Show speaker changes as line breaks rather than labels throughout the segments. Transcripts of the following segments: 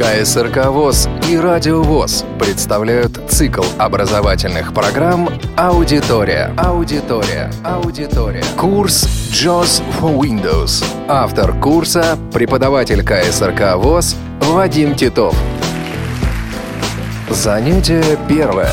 КСРК ВОЗ и Радио ВОЗ представляют цикл образовательных программ «Аудитория». Аудитория. Аудитория. Курс JOS for Windows. Автор курса – преподаватель КСРК ВОЗ Вадим Титов. Занятие первое.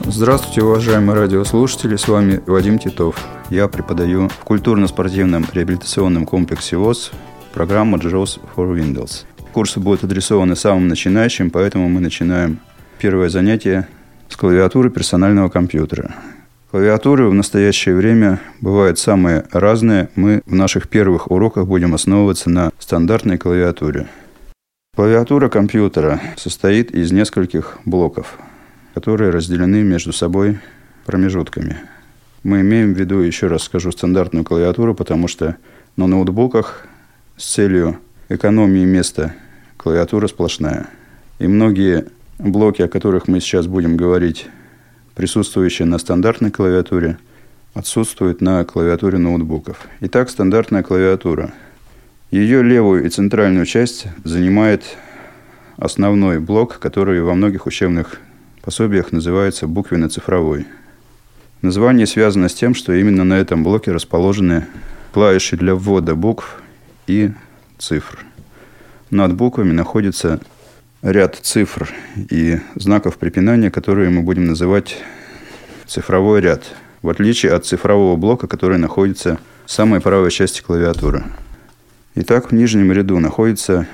Здравствуйте, уважаемые радиослушатели, с вами Вадим Титов. Я преподаю в культурно-спортивном реабилитационном комплексе ВОЗ программу JOS for Windows – Курсы будут адресованы самым начинающим, поэтому мы начинаем первое занятие с клавиатуры персонального компьютера. Клавиатуры в настоящее время бывают самые разные. Мы в наших первых уроках будем основываться на стандартной клавиатуре. Клавиатура компьютера состоит из нескольких блоков, которые разделены между собой промежутками. Мы имеем в виду, еще раз скажу, стандартную клавиатуру, потому что на ноутбуках с целью экономии места клавиатура сплошная. И многие блоки, о которых мы сейчас будем говорить, присутствующие на стандартной клавиатуре, отсутствуют на клавиатуре ноутбуков. Итак, стандартная клавиатура. Ее левую и центральную часть занимает основной блок, который во многих учебных пособиях называется буквенно-цифровой. Название связано с тем, что именно на этом блоке расположены клавиши для ввода букв и цифр. Над буквами находится ряд цифр и знаков препинания, которые мы будем называть цифровой ряд, в отличие от цифрового блока, который находится в самой правой части клавиатуры. Итак, в нижнем ряду находится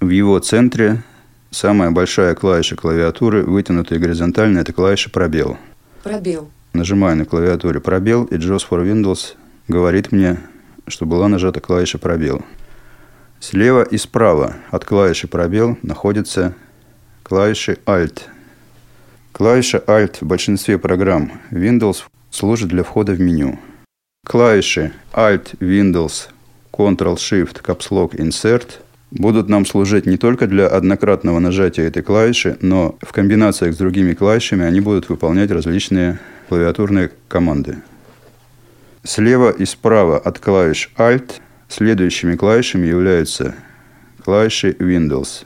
в его центре самая большая клавиша клавиатуры, вытянутая горизонтально, это клавиша пробел.
Пробел.
Нажимаю на клавиатуре пробел, и JOS for Windows говорит мне, что была нажата клавиша пробел. Слева и справа от клавиши пробел находятся клавиши Alt. Клавиша Alt в большинстве программ Windows служит для входа в меню. Клавиши Alt, Windows, Ctrl-Shift, Caps Lock, Insert будут нам служить не только для однократного нажатия этой клавиши, но в комбинациях с другими клавишами они будут выполнять различные клавиатурные команды. Слева и справа от клавиш Alt Следующими клавишами являются клавиши Windows.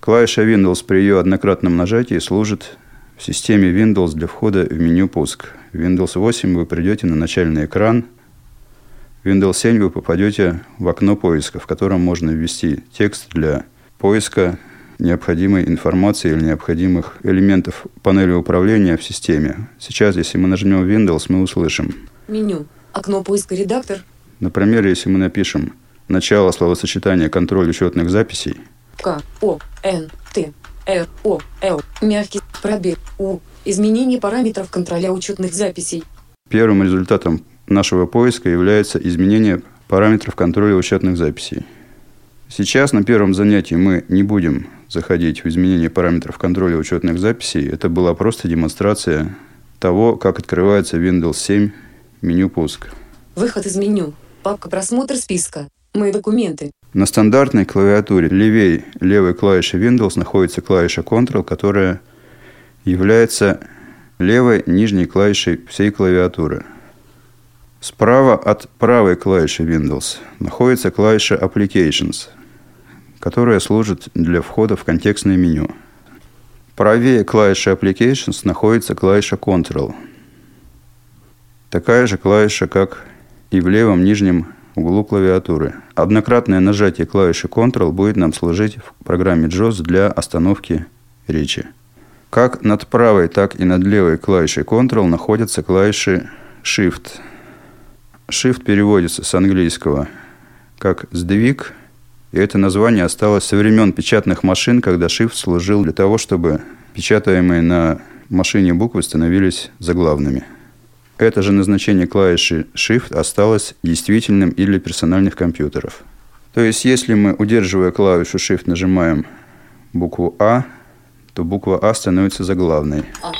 Клавиша Windows при ее однократном нажатии служит в системе Windows для входа в меню «Пуск». В Windows 8 вы придете на начальный экран. В Windows 7 вы попадете в окно поиска, в котором можно ввести текст для поиска необходимой информации или необходимых элементов панели управления в системе. Сейчас, если мы нажмем Windows, мы услышим.
Меню. Окно поиска редактор.
Например, если мы напишем начало словосочетания контроль учетных записей.
К, О, Н, Т, Р, О, Л, мягкий, пробел, У, изменение параметров контроля учетных записей.
Первым результатом нашего поиска является изменение параметров контроля учетных записей. Сейчас на первом занятии мы не будем заходить в изменение параметров контроля учетных записей. Это была просто демонстрация того, как открывается Windows 7 меню пуск.
Выход из меню. Папка «Просмотр списка». Мои документы.
На стандартной клавиатуре левей левой клавиши Windows находится клавиша Ctrl, которая является левой нижней клавишей всей клавиатуры. Справа от правой клавиши Windows находится клавиша Applications, которая служит для входа в контекстное меню. Правее клавиши Applications находится клавиша Ctrl. Такая же клавиша, как и в левом нижнем углу клавиатуры. Однократное нажатие клавиши Ctrl будет нам служить в программе JAWS для остановки речи. Как над правой, так и над левой клавишей Ctrl находятся клавиши Shift. Shift переводится с английского как «сдвиг», и это название осталось со времен печатных машин, когда Shift служил для того, чтобы печатаемые на машине буквы становились заглавными – это же назначение клавиши Shift осталось действительным и для персональных компьютеров. То есть, если мы, удерживая клавишу Shift, нажимаем букву А, то буква А становится заглавной. А.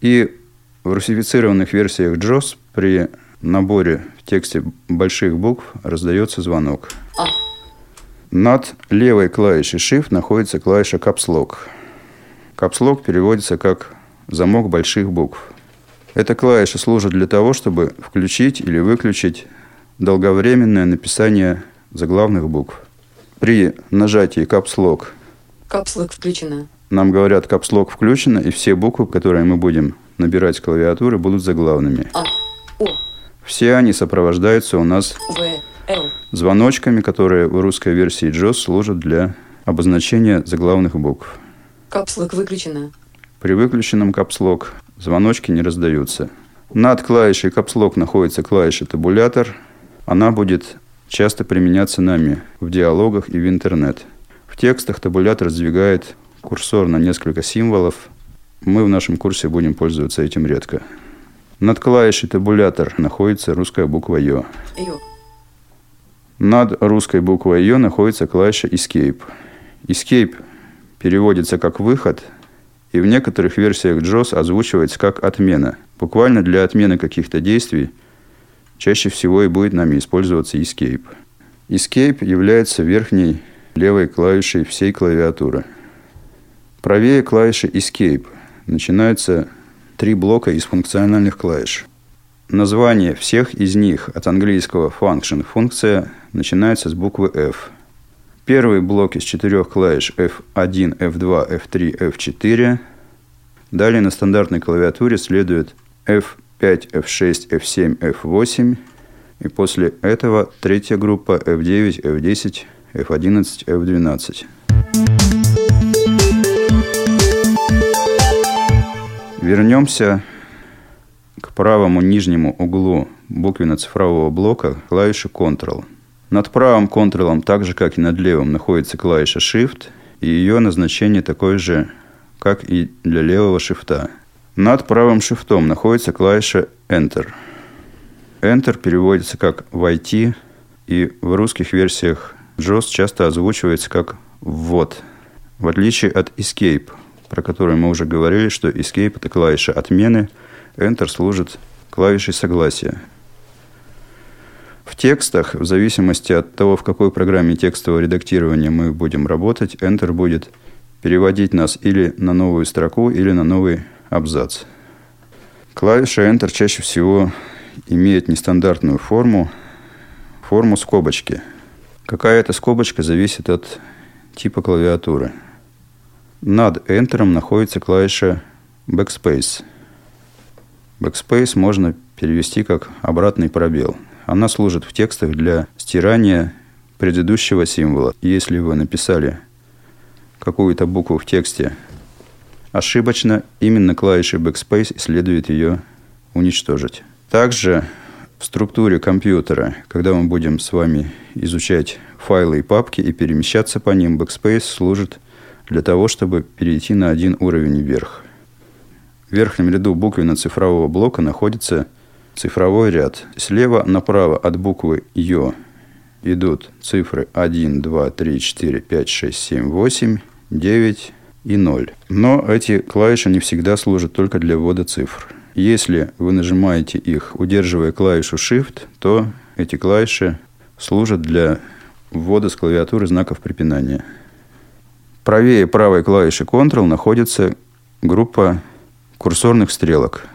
И в русифицированных версиях JOS при наборе в тексте больших букв раздается звонок. А. Над левой клавишей Shift находится клавиша Caps Lock. Caps Lock переводится как замок больших букв. Эта клавиша служит для того, чтобы включить или выключить долговременное написание заглавных букв. При нажатии Lock
Капслок включена.
Нам говорят, капслок включено, и все буквы, которые мы будем набирать с клавиатуры, будут заглавными.
А. О.
Все они сопровождаются у нас
В. Л.
звоночками, которые в русской версии JOS служат для обозначения заглавных букв.
Капслок выключена.
При выключенном капслок звоночки не раздаются. Над клавишей капслок находится клавиша табулятор. Она будет часто применяться нами в диалогах и в интернет. В текстах табулятор сдвигает курсор на несколько символов. Мы в нашем курсе будем пользоваться этим редко. Над клавишей табулятор находится русская буква
«Ё».
Над русской буквой «Ё» находится клавиша Escape. Escape переводится как «выход», и в некоторых версиях JOS озвучивается как «отмена». Буквально для отмены каких-то действий чаще всего и будет нами использоваться Escape. Escape является верхней левой клавишей всей клавиатуры. Правее клавиши Escape начинаются три блока из функциональных клавиш. Название всех из них от английского function – функция начинается с буквы F. Первый блок из четырех клавиш F1, F2, F3, F4. Далее на стандартной клавиатуре следует F5, F6, F7, F8. И после этого третья группа F9, F10, F11, F12. Вернемся к правому нижнему углу буквенно-цифрового блока клавиши Ctrl. Над правым Ctrl, так же как и над левым, находится клавиша Shift, и ее назначение такое же, как и для левого шифта. Над правым шифтом находится клавиша Enter. Enter переводится как «войти», и в русских версиях JOS часто озвучивается как «ввод», в отличие от Escape, про который мы уже говорили, что Escape – это клавиша отмены, Enter служит клавишей согласия. В текстах, в зависимости от того, в какой программе текстового редактирования мы будем работать, Enter будет переводить нас или на новую строку, или на новый абзац. Клавиша Enter чаще всего имеет нестандартную форму, форму скобочки. Какая это скобочка зависит от типа клавиатуры. Над Enter находится клавиша Backspace. Backspace можно перевести как обратный пробел. Она служит в текстах для стирания предыдущего символа. Если вы написали какую-то букву в тексте ошибочно, именно клавишей Backspace следует ее уничтожить. Также в структуре компьютера, когда мы будем с вами изучать файлы и папки и перемещаться по ним, Backspace служит для того, чтобы перейти на один уровень вверх. В верхнем ряду буквенно-цифрового блока находится цифровой ряд. Слева направо от буквы «Ё» идут цифры 1, 2, 3, 4, 5, 6, 7, 8, 9 и 0. Но эти клавиши не всегда служат только для ввода цифр. Если вы нажимаете их, удерживая клавишу Shift, то эти клавиши служат для ввода с клавиатуры знаков препинания. Правее правой клавиши Ctrl находится группа курсорных стрелок.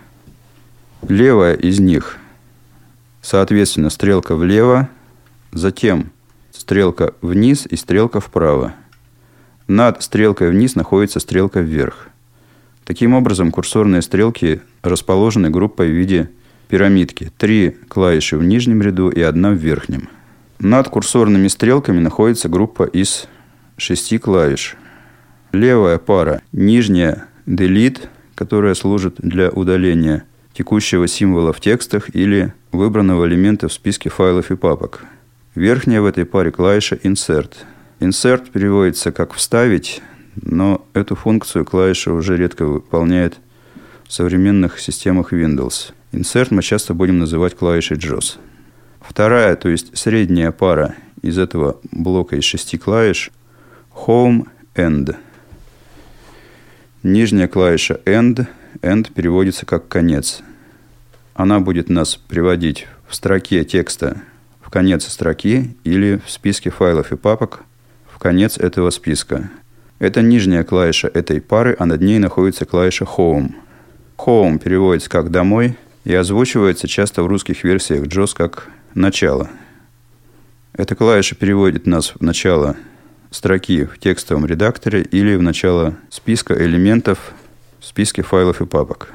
Левая из них, соответственно, стрелка влево, затем стрелка вниз и стрелка вправо. Над стрелкой вниз находится стрелка вверх. Таким образом, курсорные стрелки расположены группой в виде пирамидки. Три клавиши в нижнем ряду и одна в верхнем. Над курсорными стрелками находится группа из шести клавиш. Левая пара – нижняя Delete, которая служит для удаления текущего символа в текстах или выбранного элемента в списке файлов и папок. Верхняя в этой паре клавиша Insert. Insert переводится как «вставить», но эту функцию клавиша уже редко выполняет в современных системах Windows. Insert мы часто будем называть клавишей JOS. Вторая, то есть средняя пара из этого блока из шести клавиш – Home End. Нижняя клавиша End. End переводится как «конец». Она будет нас приводить в строке текста в конец строки или в списке файлов и папок в конец этого списка. Это нижняя клавиша этой пары, а над ней находится клавиша Home. Home переводится как «домой» и озвучивается часто в русских версиях JOS как «начало». Эта клавиша переводит нас в начало строки в текстовом редакторе или в начало списка элементов в списке файлов и папок.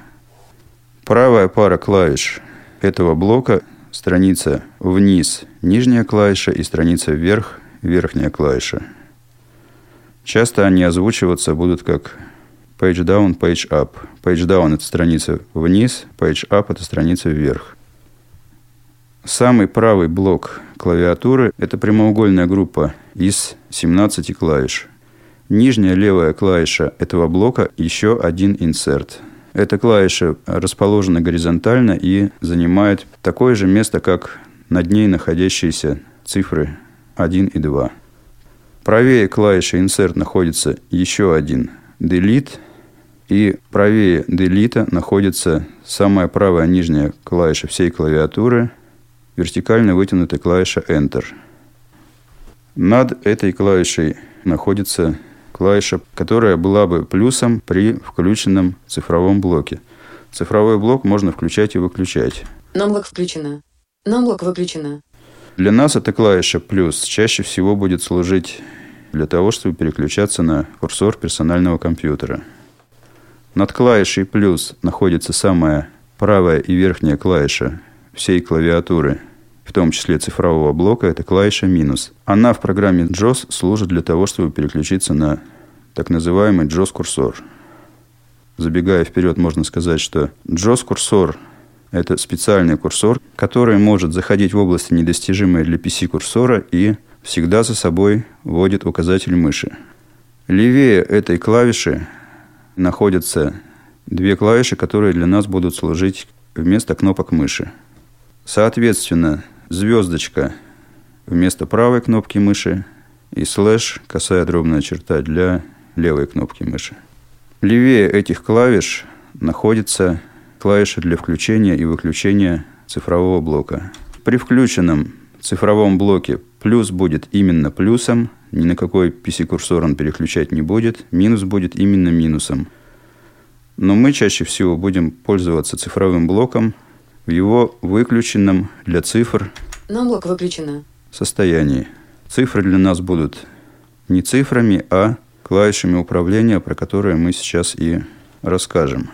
Правая пара клавиш этого блока – страница вниз – нижняя клавиша и страница вверх – верхняя клавиша. Часто они озвучиваться будут как page down, page up. Page down – это страница вниз, page up – это страница вверх. Самый правый блок клавиатуры – это прямоугольная группа из 17 клавиш. Нижняя левая клавиша этого блока – еще один инсерт – эта клавиша расположена горизонтально и занимает такое же место, как над ней находящиеся цифры 1 и 2. Правее клавиши Insert находится еще один Delete, и правее Delete находится самая правая нижняя клавиша всей клавиатуры, вертикально вытянутая клавиша Enter. Над этой клавишей находится клавиша, которая была бы плюсом при включенном цифровом блоке. Цифровой блок можно включать и выключать.
Намблок включено. Намблок выключено.
Для нас эта клавиша плюс чаще всего будет служить для того, чтобы переключаться на курсор персонального компьютера. Над клавишей плюс находится самая правая и верхняя клавиша всей клавиатуры, в том числе цифрового блока, это клавиша минус. Она в программе JOS служит для того, чтобы переключиться на так называемый JOS-курсор. Забегая вперед, можно сказать, что JOS-курсор – это специальный курсор, который может заходить в области, недостижимые для PC-курсора, и всегда за собой вводит указатель мыши. Левее этой клавиши находятся две клавиши, которые для нас будут служить вместо кнопок мыши. Соответственно, звездочка вместо правой кнопки мыши и слэш, косая дробная черта для левой кнопки мыши. Левее этих клавиш находится клавиша для включения и выключения цифрового блока. При включенном цифровом блоке плюс будет именно плюсом, ни на какой PC-курсор он переключать не будет, минус будет именно минусом. Но мы чаще всего будем пользоваться цифровым блоком в его выключенном для цифр
Нам блок выключено.
состоянии. Цифры для нас будут не цифрами, а клавишами управления, про которые мы сейчас и расскажем.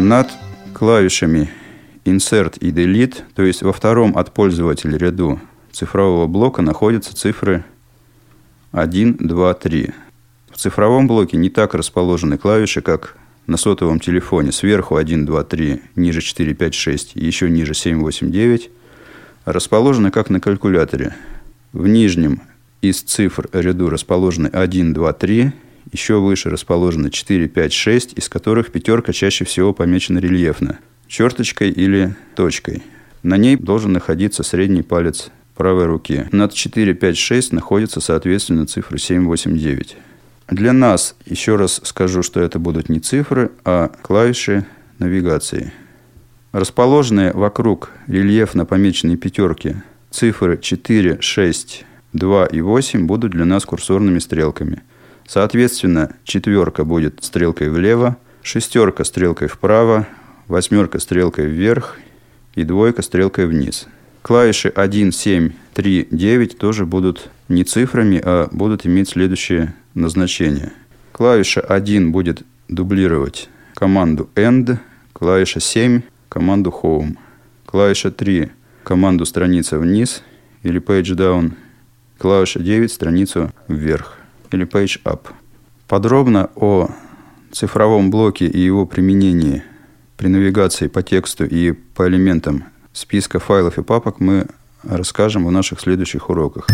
Над клавишами Insert и Delete, то есть во втором от пользователя ряду цифрового блока находятся цифры 1, 2, 3. В цифровом блоке не так расположены клавиши, как на сотовом телефоне. Сверху 1, 2, 3, ниже 4, 5, 6 и еще ниже 7, 8, 9. Расположены как на калькуляторе. В нижнем из цифр ряду расположены 1, 2, 3. Еще выше расположены 4, 5, 6, из которых пятерка чаще всего помечена рельефно. Черточкой или точкой. На ней должен находиться средний палец правой руки. Над 4, 5, 6 находятся, соответственно, цифры 7, 8, 9. Для нас, еще раз скажу, что это будут не цифры, а клавиши навигации. Расположенные вокруг рельефно помеченной пятерки цифры 4, 6, 2 и 8 будут для нас курсорными стрелками. Соответственно, четверка будет стрелкой влево, шестерка стрелкой вправо, восьмерка стрелкой вверх и двойка стрелкой вниз. Клавиши 1, 7, 3, 9 тоже будут не цифрами, а будут иметь следующее назначение. Клавиша 1 будет дублировать команду END, клавиша 7 – команду Home, клавиша 3 – команду страница вниз или Page Down, клавиша 9 – страницу вверх или Page Up. Подробно о цифровом блоке и его применении при навигации по тексту и по элементам списка файлов и папок мы расскажем в наших следующих уроках.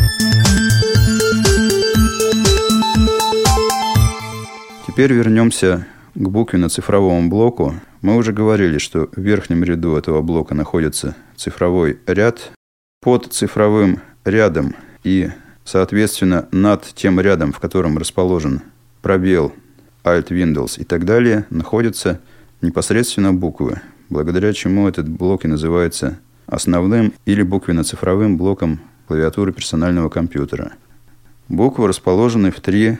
Теперь вернемся к букве на цифровом блоку. Мы уже говорили, что в верхнем ряду этого блока находится цифровой ряд. Под цифровым рядом и, соответственно, над тем рядом, в котором расположен пробел, Alt, Windows и так далее, находятся непосредственно буквы, благодаря чему этот блок и называется основным или буквенно-цифровым блоком клавиатуры персонального компьютера. Буквы расположены в три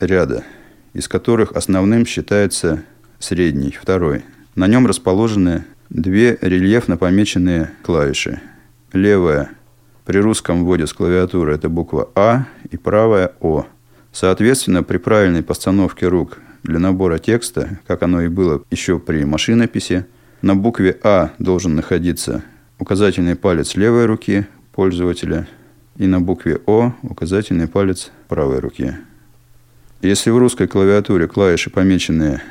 ряда – из которых основным считается средний, второй. На нем расположены две рельефно помеченные клавиши. Левая при русском вводе с клавиатуры это буква А и правая О. Соответственно, при правильной постановке рук для набора текста, как оно и было еще при машинописи, на букве А должен находиться указательный палец левой руки пользователя и на букве О указательный палец правой руки. Если в русской клавиатуре клавиши помеченные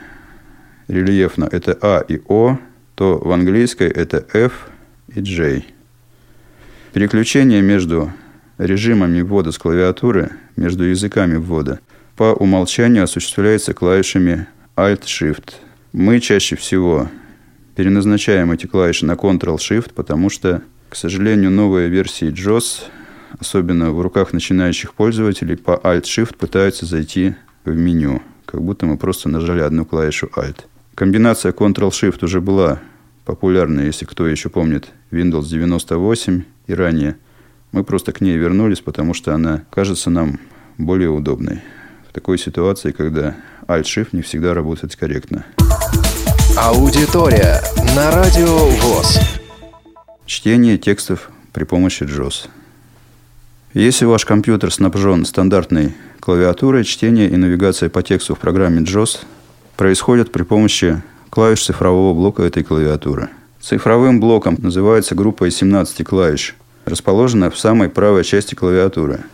рельефно это А и О, то в английской это F и J. Переключение между режимами ввода с клавиатуры, между языками ввода, по умолчанию осуществляется клавишами Alt-Shift. Мы чаще всего переназначаем эти клавиши на Ctrl-Shift, потому что, к сожалению, новые версии JOS, особенно в руках начинающих пользователей, по Alt-Shift пытаются зайти в меню, как будто мы просто нажали одну клавишу Alt. Комбинация Ctrl-Shift уже была популярна, если кто еще помнит, Windows 98 и ранее. Мы просто к ней вернулись, потому что она кажется нам более удобной. В такой ситуации, когда Alt-Shift не всегда работает корректно.
Аудитория на Радио ВОЗ.
Чтение текстов при помощи JOS. Если ваш компьютер снабжен стандартной клавиатурой, чтение и навигация по тексту в программе JOS происходят при помощи клавиш цифрового блока этой клавиатуры. Цифровым блоком называется группа из 17 клавиш, расположенная в самой правой части клавиатуры.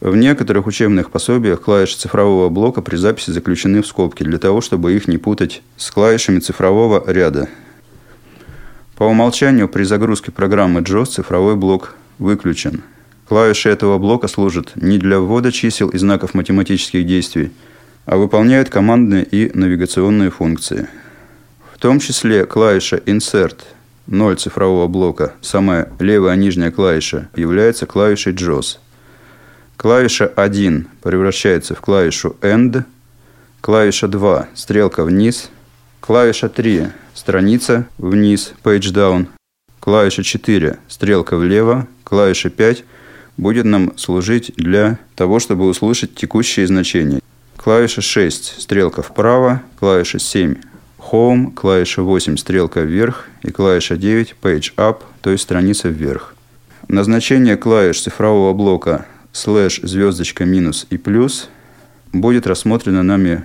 В некоторых учебных пособиях клавиши цифрового блока при записи заключены в скобки для того, чтобы их не путать с клавишами цифрового ряда. По умолчанию при загрузке программы JOS цифровой блок выключен. Клавиши этого блока служат не для ввода чисел и знаков математических действий, а выполняют командные и навигационные функции – в том числе клавиша Insert 0 цифрового блока, самая левая нижняя клавиша, является клавишей JOS. Клавиша 1 превращается в клавишу End, клавиша 2 – стрелка вниз, клавиша 3 – страница вниз, page down, клавиша 4 – стрелка влево, клавиша 5 будет нам служить для того, чтобы услышать текущие значения. Клавиша 6 – стрелка вправо, клавиша 7 Home, клавиша 8 стрелка вверх. И клавиша 9 Page Up, то есть страница вверх. Назначение клавиш цифрового блока слэш, звездочка, минус и плюс будет рассмотрено нами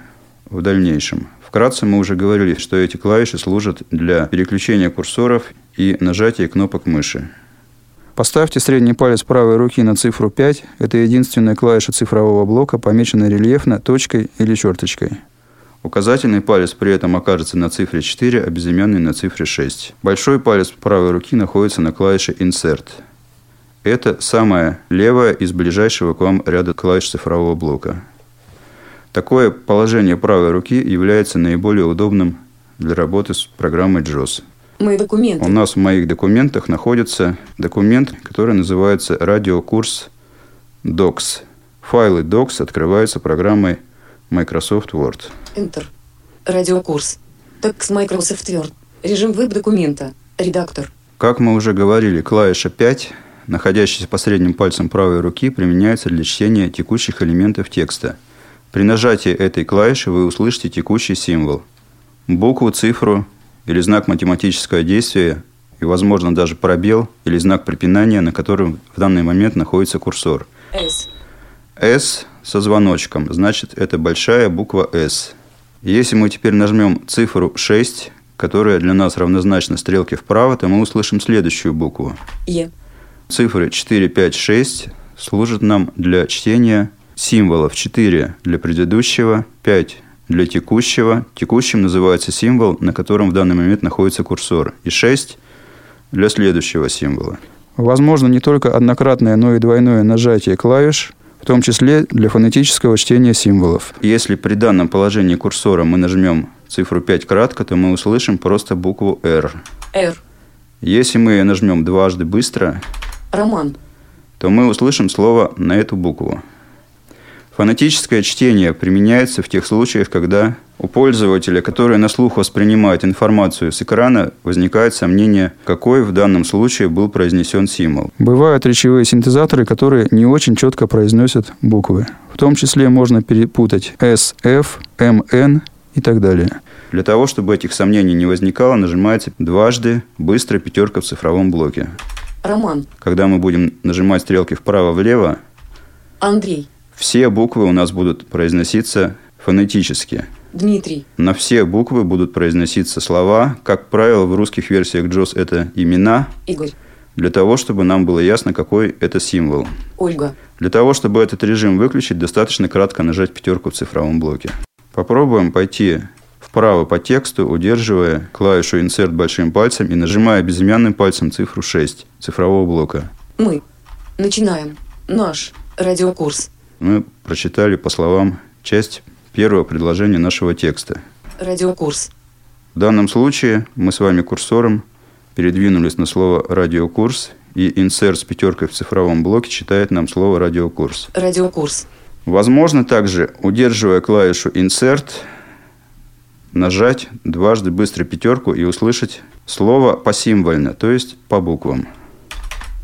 в дальнейшем. Вкратце мы уже говорили, что эти клавиши служат для переключения курсоров и нажатия кнопок мыши.
Поставьте средний палец правой руки на цифру 5. Это единственная клавиша цифрового блока, помеченная рельефно точкой или черточкой.
Указательный палец при этом окажется на цифре 4, а безымянный на цифре 6. Большой палец правой руки находится на клавише Insert. Это самая левая из ближайшего к вам ряда клавиш цифрового блока. Такое положение правой руки является наиболее удобным для работы с программой JOS.
Мои документы.
У нас в моих документах находится документ, который называется радиокурс Docs. Файлы Docs открываются программой Microsoft Word.
Enter. Радиокурс. Текст Microsoft Word. Режим веб-документа. Редактор.
Как мы уже говорили, клавиша 5, находящаяся по средним пальцам правой руки, применяется для чтения текущих элементов текста. При нажатии этой клавиши вы услышите текущий символ. Букву, цифру или знак математического действия и, возможно, даже пробел или знак препинания, на котором в данный момент находится курсор.
S.
S со звоночком, значит, это большая буква S. Если мы теперь нажмем цифру 6, которая для нас равнозначна стрелке вправо, то мы услышим следующую букву.
Е.
Цифры 4, 5, 6 служат нам для чтения символов. 4 для предыдущего, 5 для текущего. Текущим называется символ, на котором в данный момент находится курсор. И 6 для следующего символа.
Возможно не только однократное, но и двойное нажатие клавиш в том числе для фонетического чтения символов.
Если при данном положении курсора мы нажмем цифру 5 кратко, то мы услышим просто букву R.
R.
Если мы ее нажмем дважды быстро,
Роман.
то мы услышим слово на эту букву. Фонетическое чтение применяется в тех случаях, когда у пользователя, который на слух воспринимает информацию с экрана, возникает сомнение, какой в данном случае был произнесен символ.
Бывают речевые синтезаторы, которые не очень четко произносят буквы. В том числе можно перепутать S, F, M, N и так далее.
Для того, чтобы этих сомнений не возникало, нажимается дважды быстро пятерка в цифровом блоке.
Роман.
Когда мы будем нажимать стрелки вправо-влево,
Андрей.
все буквы у нас будут произноситься фонетически.
Дмитрий.
На все буквы будут произноситься слова. Как правило, в русских версиях JOS это имена,
Игорь.
для того, чтобы нам было ясно, какой это символ.
Ольга.
Для того, чтобы этот режим выключить, достаточно кратко нажать пятерку в цифровом блоке. Попробуем пойти вправо по тексту, удерживая клавишу Insert большим пальцем и нажимая безымянным пальцем цифру 6 цифрового блока.
Мы. Начинаем. Наш радиокурс.
Мы прочитали по словам часть первого предложения нашего текста.
Радиокурс.
В данном случае мы с вами курсором передвинулись на слово «радиокурс», и insert с пятеркой в цифровом блоке читает нам слово «радиокурс».
Радиокурс.
Возможно также, удерживая клавишу Insert, нажать дважды быстро пятерку и услышать слово посимвольно, то есть по буквам.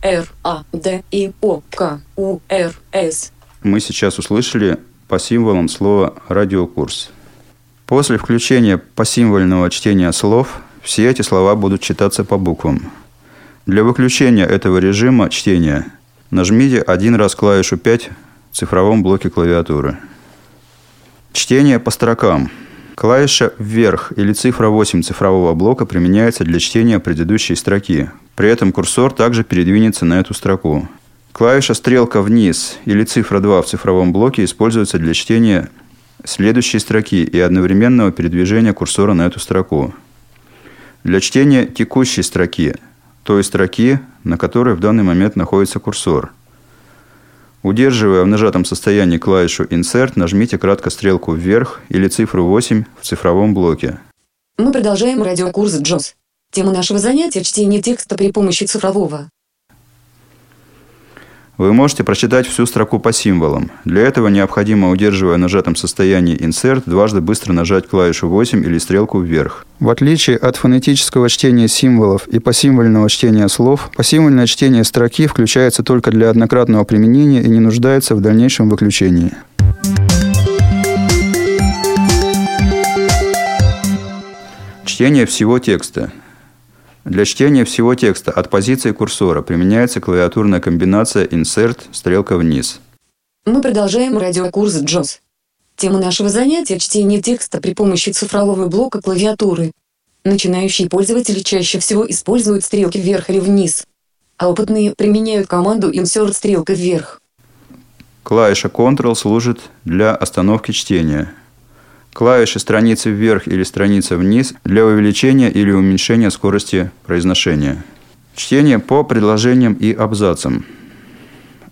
Р. А. Д. И. О. К. У. Р. С.
Мы сейчас услышали по символам слово «радиокурс». После включения посимвольного чтения слов все эти слова будут читаться по буквам. Для выключения этого режима чтения нажмите один раз клавишу 5 в цифровом блоке клавиатуры. Чтение по строкам. Клавиша «Вверх» или цифра 8 цифрового блока применяется для чтения предыдущей строки. При этом курсор также передвинется на эту строку. Клавиша «Стрелка вниз» или цифра 2 в цифровом блоке используется для чтения следующей строки и одновременного передвижения курсора на эту строку. Для чтения текущей строки, той строки, на которой в данный момент находится курсор. Удерживая в нажатом состоянии клавишу Insert, нажмите кратко стрелку вверх или цифру 8 в цифровом блоке.
Мы продолжаем радиокурс Джос. Тема нашего занятия – чтение текста при помощи цифрового.
Вы можете прочитать всю строку по символам. Для этого необходимо, удерживая нажатом состоянии Insert, дважды быстро нажать клавишу 8 или стрелку вверх.
В отличие от фонетического чтения символов и посимвольного чтения слов, посимвольное чтение строки включается только для однократного применения и не нуждается в дальнейшем выключении.
Чтение всего текста. Для чтения всего текста от позиции курсора применяется клавиатурная комбинация Insert стрелка вниз.
Мы продолжаем радиокурс Джос. Тема нашего занятия – чтение текста при помощи цифрового блока клавиатуры. Начинающие пользователи чаще всего используют стрелки вверх или вниз, а опытные применяют команду Insert стрелка вверх.
Клавиша Ctrl служит для остановки чтения. Клавиши страницы вверх или страница вниз для увеличения или уменьшения скорости произношения. Чтение по предложениям и абзацам.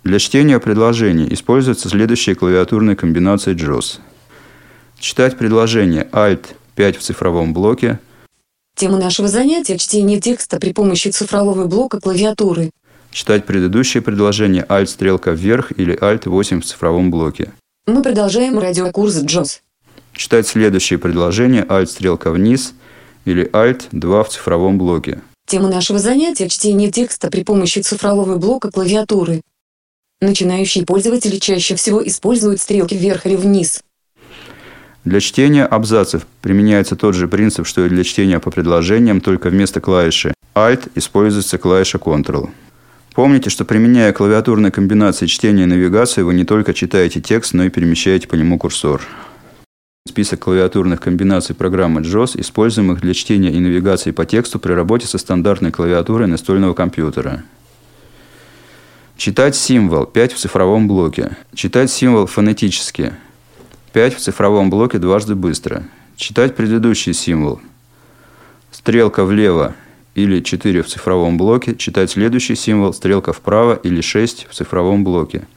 Для чтения предложений используются следующие клавиатурные комбинации JAWS. Читать предложение Alt 5 в цифровом блоке,
Тема нашего занятия – чтение текста при помощи цифрового блока клавиатуры.
читать предыдущее предложение Alt стрелка вверх или Alt 8 в цифровом блоке.
Мы продолжаем радиокурс Джос.
Читать следующее предложение Alt стрелка вниз или Alt 2 в цифровом блоке.
Тема нашего занятия – чтение текста при помощи цифрового блока клавиатуры. Начинающие пользователи чаще всего используют стрелки вверх или вниз.
Для чтения абзацев применяется тот же принцип, что и для чтения по предложениям, только вместо клавиши Alt используется клавиша Ctrl. Помните, что применяя клавиатурные комбинации чтения и навигации, вы не только читаете текст, но и перемещаете по нему курсор. Список клавиатурных комбинаций программы JAWS, используемых для чтения и навигации по тексту при работе со стандартной клавиатурой настольного компьютера. Читать символ 5 в цифровом блоке. Читать символ фонетически 5 в цифровом блоке дважды быстро. Читать предыдущий символ. Стрелка влево или 4 в цифровом блоке. Читать следующий символ. Стрелка вправо или 6 в цифровом блоке.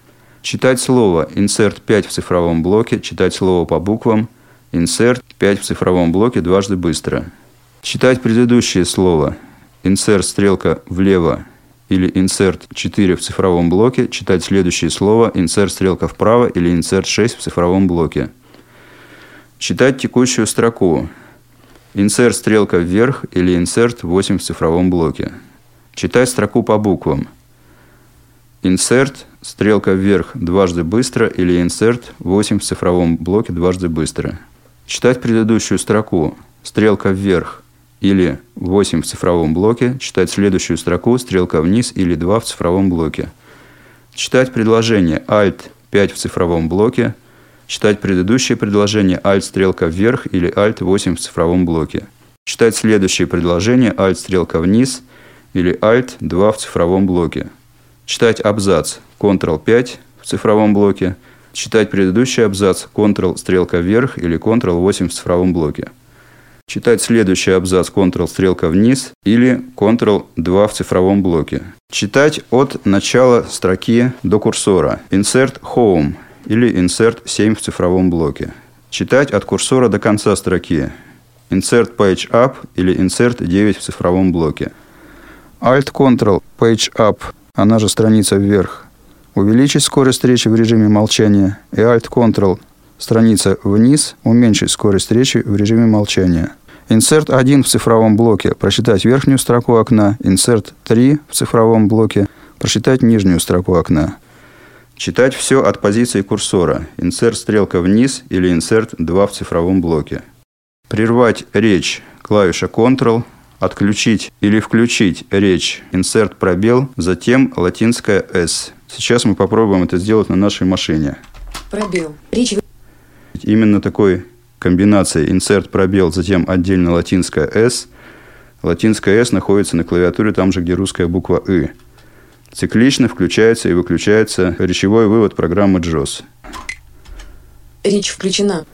Читать слово Insert 5 в цифровом блоке. Читать слово по буквам. Insert 5 в цифровом блоке дважды быстро. Читать предыдущее слово. Insert стрелка влево или Insert 4 в цифровом блоке. Читать следующее слово. Insert стрелка вправо или Insert 6 в цифровом блоке. Читать текущую строку. Insert стрелка вверх или Insert 8 в цифровом блоке. Читать строку по буквам. Insert стрелка вверх дважды быстро или Insert 8 в цифровом блоке дважды быстро. Читать предыдущую строку. Стрелка вверх или 8 в цифровом блоке, читать следующую строку, стрелка вниз или 2 в цифровом блоке. Читать предложение Alt 5 в цифровом блоке, читать предыдущее предложение Alt стрелка вверх или Alt 8 в цифровом блоке. Читать следующее предложение Alt стрелка вниз или Alt 2 в цифровом блоке. Читать абзац Ctrl 5 в цифровом блоке. Читать предыдущий абзац Ctrl стрелка вверх или Ctrl 8 в цифровом блоке. Читать следующий абзац Ctrl стрелка вниз или Ctrl 2 в цифровом блоке. Читать от начала строки до курсора. Insert Home или Insert 7 в цифровом блоке. Читать от курсора до конца строки. Insert Page Up или Insert 9 в цифровом блоке.
Alt-Ctrl Page Up, она же страница вверх. Увеличить скорость речи в режиме молчания и Alt-Ctrl Страница вниз. Уменьшить скорость речи в режиме молчания. Insert 1 в цифровом блоке. Прочитать верхнюю строку окна. Insert 3 в цифровом блоке. Прочитать нижнюю строку окна.
Читать все от позиции курсора. Insert стрелка вниз или Insert 2 в цифровом блоке. Прервать речь. Клавиша Ctrl. Отключить или включить речь. Insert пробел. Затем латинская S. Сейчас мы попробуем это сделать на нашей машине.
Пробел. Речь
Именно такой комбинацией insert пробел, затем отдельно латинская S. Латинская S находится на клавиатуре там же, где русская буква «ы». Циклично включается и выключается речевой вывод программы JOS.
Речь включена.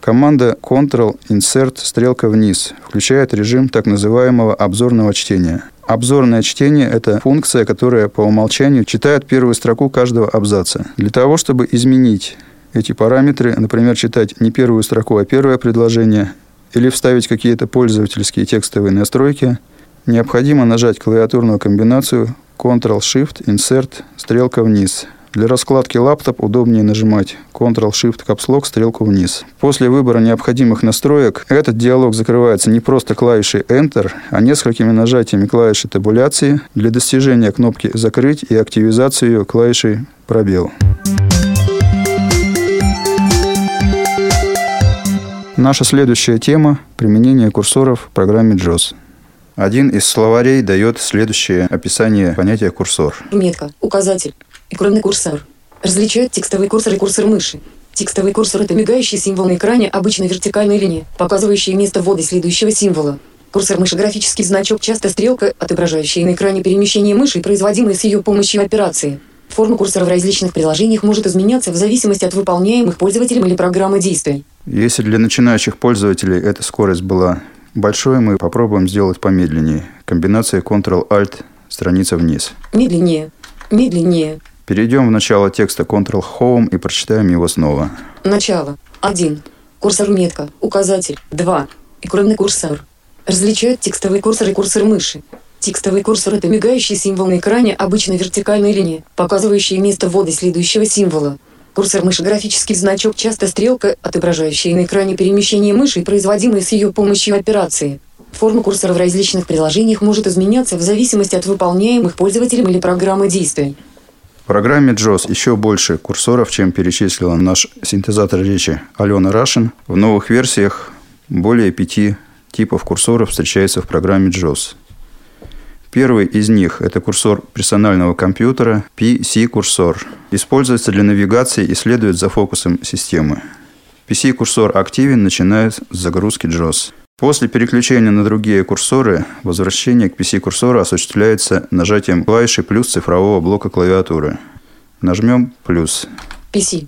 Команда Ctrl Insert стрелка вниз включает режим так называемого обзорного чтения. Обзорное чтение – это функция, которая по умолчанию читает первую строку каждого абзаца. Для того, чтобы изменить эти параметры, например, читать не первую строку, а первое предложение, или вставить какие-то пользовательские текстовые настройки, необходимо нажать клавиатурную комбинацию Ctrl-Shift-Insert стрелка вниз. Для раскладки лаптоп удобнее нажимать Ctrl-Shift-Капслок стрелку вниз. После выбора необходимых настроек этот диалог закрывается не просто клавишей Enter, а несколькими нажатиями клавиши табуляции для достижения кнопки «Закрыть» и активизации ее клавишей «Пробел». Наша следующая тема – применение курсоров в программе JOS.
Один из словарей дает следующее описание понятия курсор.
Метка, указатель, экранный курсор. Различают текстовый курсор и курсор мыши. Текстовый курсор – это мигающий символ на экране обычно вертикальной линии, показывающий место ввода следующего символа. Курсор мыши – графический значок, часто стрелка, отображающая на экране перемещение мыши, производимые с ее помощью операции. Форма курсора в различных приложениях может изменяться в зависимости от выполняемых пользователем или программы действий.
Если для начинающих пользователей эта скорость была большой, мы попробуем сделать помедленнее. Комбинация Ctrl-Alt, страница вниз.
Медленнее. Медленнее.
Перейдем в начало текста Ctrl-Home и прочитаем его снова.
Начало. 1. Курсор метка. Указатель. 2. Экранный курсор. Различают текстовый курсор и курсор мыши. Текстовый курсор – это мигающий символ на экране обычно вертикальной линии, показывающий место ввода следующего символа. Курсор мыши – графический значок, часто стрелка, отображающая на экране перемещение мыши производимые с ее помощью операции. Форма курсора в различных приложениях может изменяться в зависимости от выполняемых пользователем или программы действий.
Программе JOS еще больше курсоров, чем перечислила наш синтезатор речи Алена Рашин. В новых версиях более пяти типов курсоров встречается в программе JOS. Первый из них – это курсор персонального компьютера PC-курсор. Используется для навигации и следует за фокусом системы. PC-курсор активен, начиная с загрузки JOS. После переключения на другие курсоры, возвращение к PC-курсору осуществляется нажатием клавиши плюс цифрового блока клавиатуры. Нажмем плюс.
PC.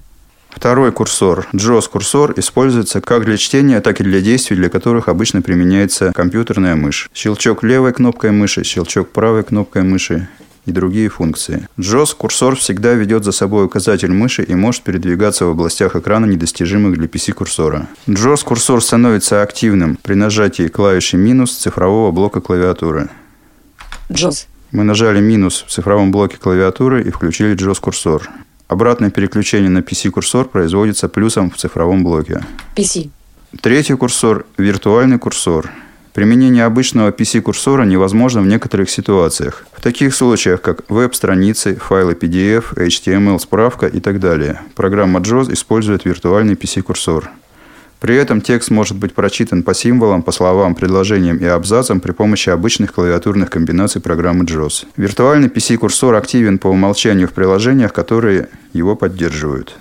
Второй курсор, JOS-курсор, используется как для чтения, так и для действий, для которых обычно применяется компьютерная мышь. Щелчок левой кнопкой мыши, щелчок правой кнопкой мыши и другие функции. JOS-курсор всегда ведет за собой указатель мыши и может передвигаться в областях экрана, недостижимых для PC-курсора. JOS-курсор становится активным при нажатии клавиши минус цифрового блока клавиатуры.
JOS.
Мы нажали минус в цифровом блоке клавиатуры и включили JOS-курсор. Обратное переключение на PC-курсор производится плюсом в цифровом блоке.
PC.
Третий курсор – виртуальный курсор. Применение обычного PC-курсора невозможно в некоторых ситуациях. В таких случаях, как веб-страницы, файлы PDF, HTML, справка и так далее. Программа JOS использует виртуальный PC-курсор. При этом текст может быть прочитан по символам, по словам, предложениям и абзацам при помощи обычных клавиатурных комбинаций программы JAWS. Виртуальный PC-курсор активен по умолчанию в приложениях, которые его поддерживают.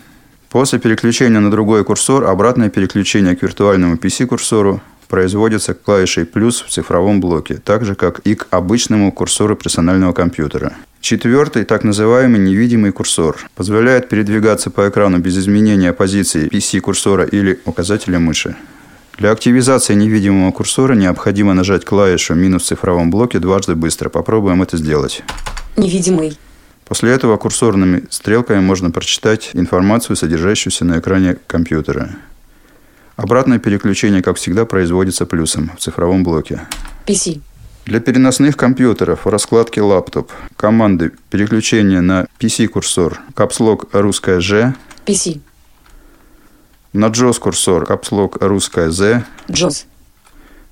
После переключения на другой курсор обратное переключение к виртуальному PC-курсору производится клавишей «плюс» в цифровом блоке, так же, как и к обычному курсору персонального компьютера. Четвертый, так называемый невидимый курсор, позволяет передвигаться по экрану без изменения позиции PC-курсора или указателя мыши. Для активизации невидимого курсора необходимо нажать клавишу «минус в цифровом блоке» дважды быстро. Попробуем это сделать.
Невидимый.
После этого курсорными стрелками можно прочитать информацию, содержащуюся на экране компьютера. Обратное переключение, как всегда, производится плюсом в цифровом блоке.
PC.
Для переносных компьютеров в раскладке лаптоп команды переключения на PC-курсор капслог русская Ж,
PC.
на JOS-курсор капслог русская Z,
JOS.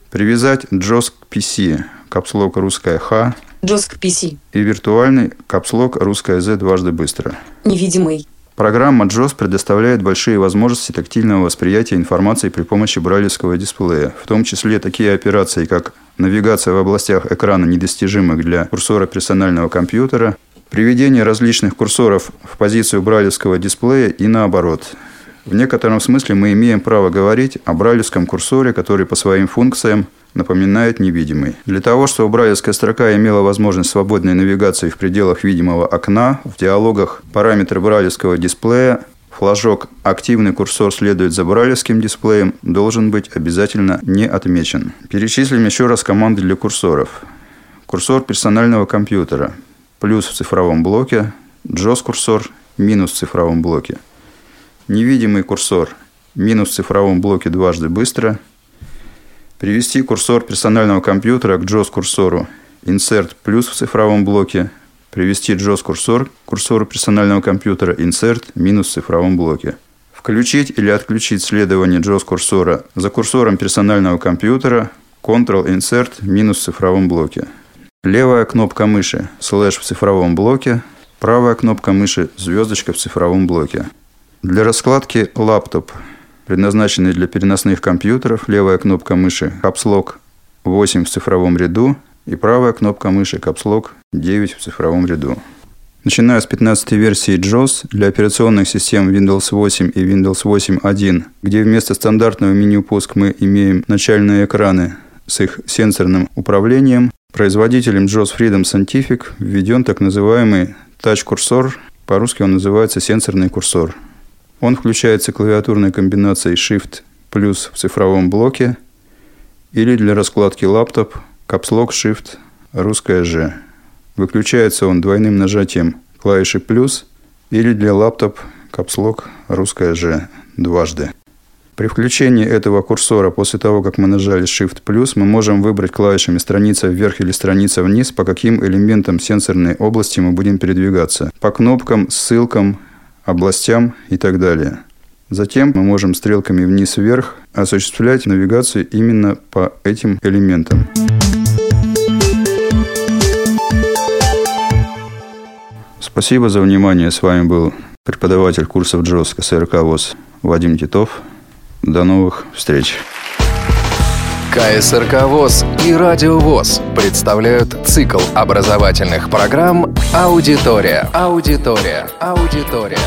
привязать JOS к PC капслог русская Х
JOS к PC.
и виртуальный капслог русская Z дважды быстро.
Невидимый.
Программа JOS предоставляет большие возможности тактильного восприятия информации при помощи брайлевского дисплея, в том числе такие операции, как навигация в областях экрана, недостижимых для курсора персонального компьютера, приведение различных курсоров в позицию брайлевского дисплея и наоборот. В некотором смысле мы имеем право говорить о брайлевском курсоре, который по своим функциям напоминает невидимый. Для того, чтобы брайлевская строка имела возможность свободной навигации в пределах видимого окна, в диалогах параметры брайлевского дисплея Флажок «Активный курсор следует за брайлевским дисплеем» должен быть обязательно не отмечен. Перечислим еще раз команды для курсоров. Курсор персонального компьютера. Плюс в цифровом блоке. JOS-курсор. Минус в цифровом блоке. Невидимый курсор. Минус в цифровом блоке дважды быстро. Привести курсор персонального компьютера к JOS-курсору. Insert плюс в цифровом блоке. Привести JOS-курсор к курсору персонального компьютера. Insert минус в цифровом блоке. Включить или отключить следование JOS-курсора за курсором персонального компьютера. Ctrl-Insert минус в цифровом блоке. Левая кнопка мыши слэш в цифровом блоке. Правая кнопка мыши звездочка в цифровом блоке. Для раскладки лаптоп предназначенный для переносных компьютеров, левая кнопка мыши Lock 8 в цифровом ряду. И правая кнопка мыши Lock 9 в цифровом ряду. Начиная с 15 версии JOS для операционных систем Windows 8 и Windows 8.1, где вместо стандартного меню пуск мы имеем начальные экраны с их сенсорным управлением, производителем JOS Freedom Scientific введен так называемый Touch-курсор, по-русски он называется сенсорный курсор – он включается клавиатурной комбинацией Shift плюс в цифровом блоке или для раскладки лаптоп Caps Lock Shift русская Ж. Выключается он двойным нажатием клавиши плюс или для лаптоп Caps Lock русская Ж дважды. При включении этого курсора после того, как мы нажали Shift плюс, мы можем выбрать клавишами страница вверх или страница вниз, по каким элементам сенсорной области мы будем передвигаться. По кнопкам, ссылкам областям и так далее. Затем мы можем стрелками вниз-вверх осуществлять навигацию именно по этим элементам. Спасибо за внимание. С вами был преподаватель курсов ДЖОС КСРК ВОЗ Вадим Титов. До новых встреч.
КСРК ВОЗ и Радио ВОЗ представляют цикл образовательных программ «Аудитория». Аудитория. Аудитория.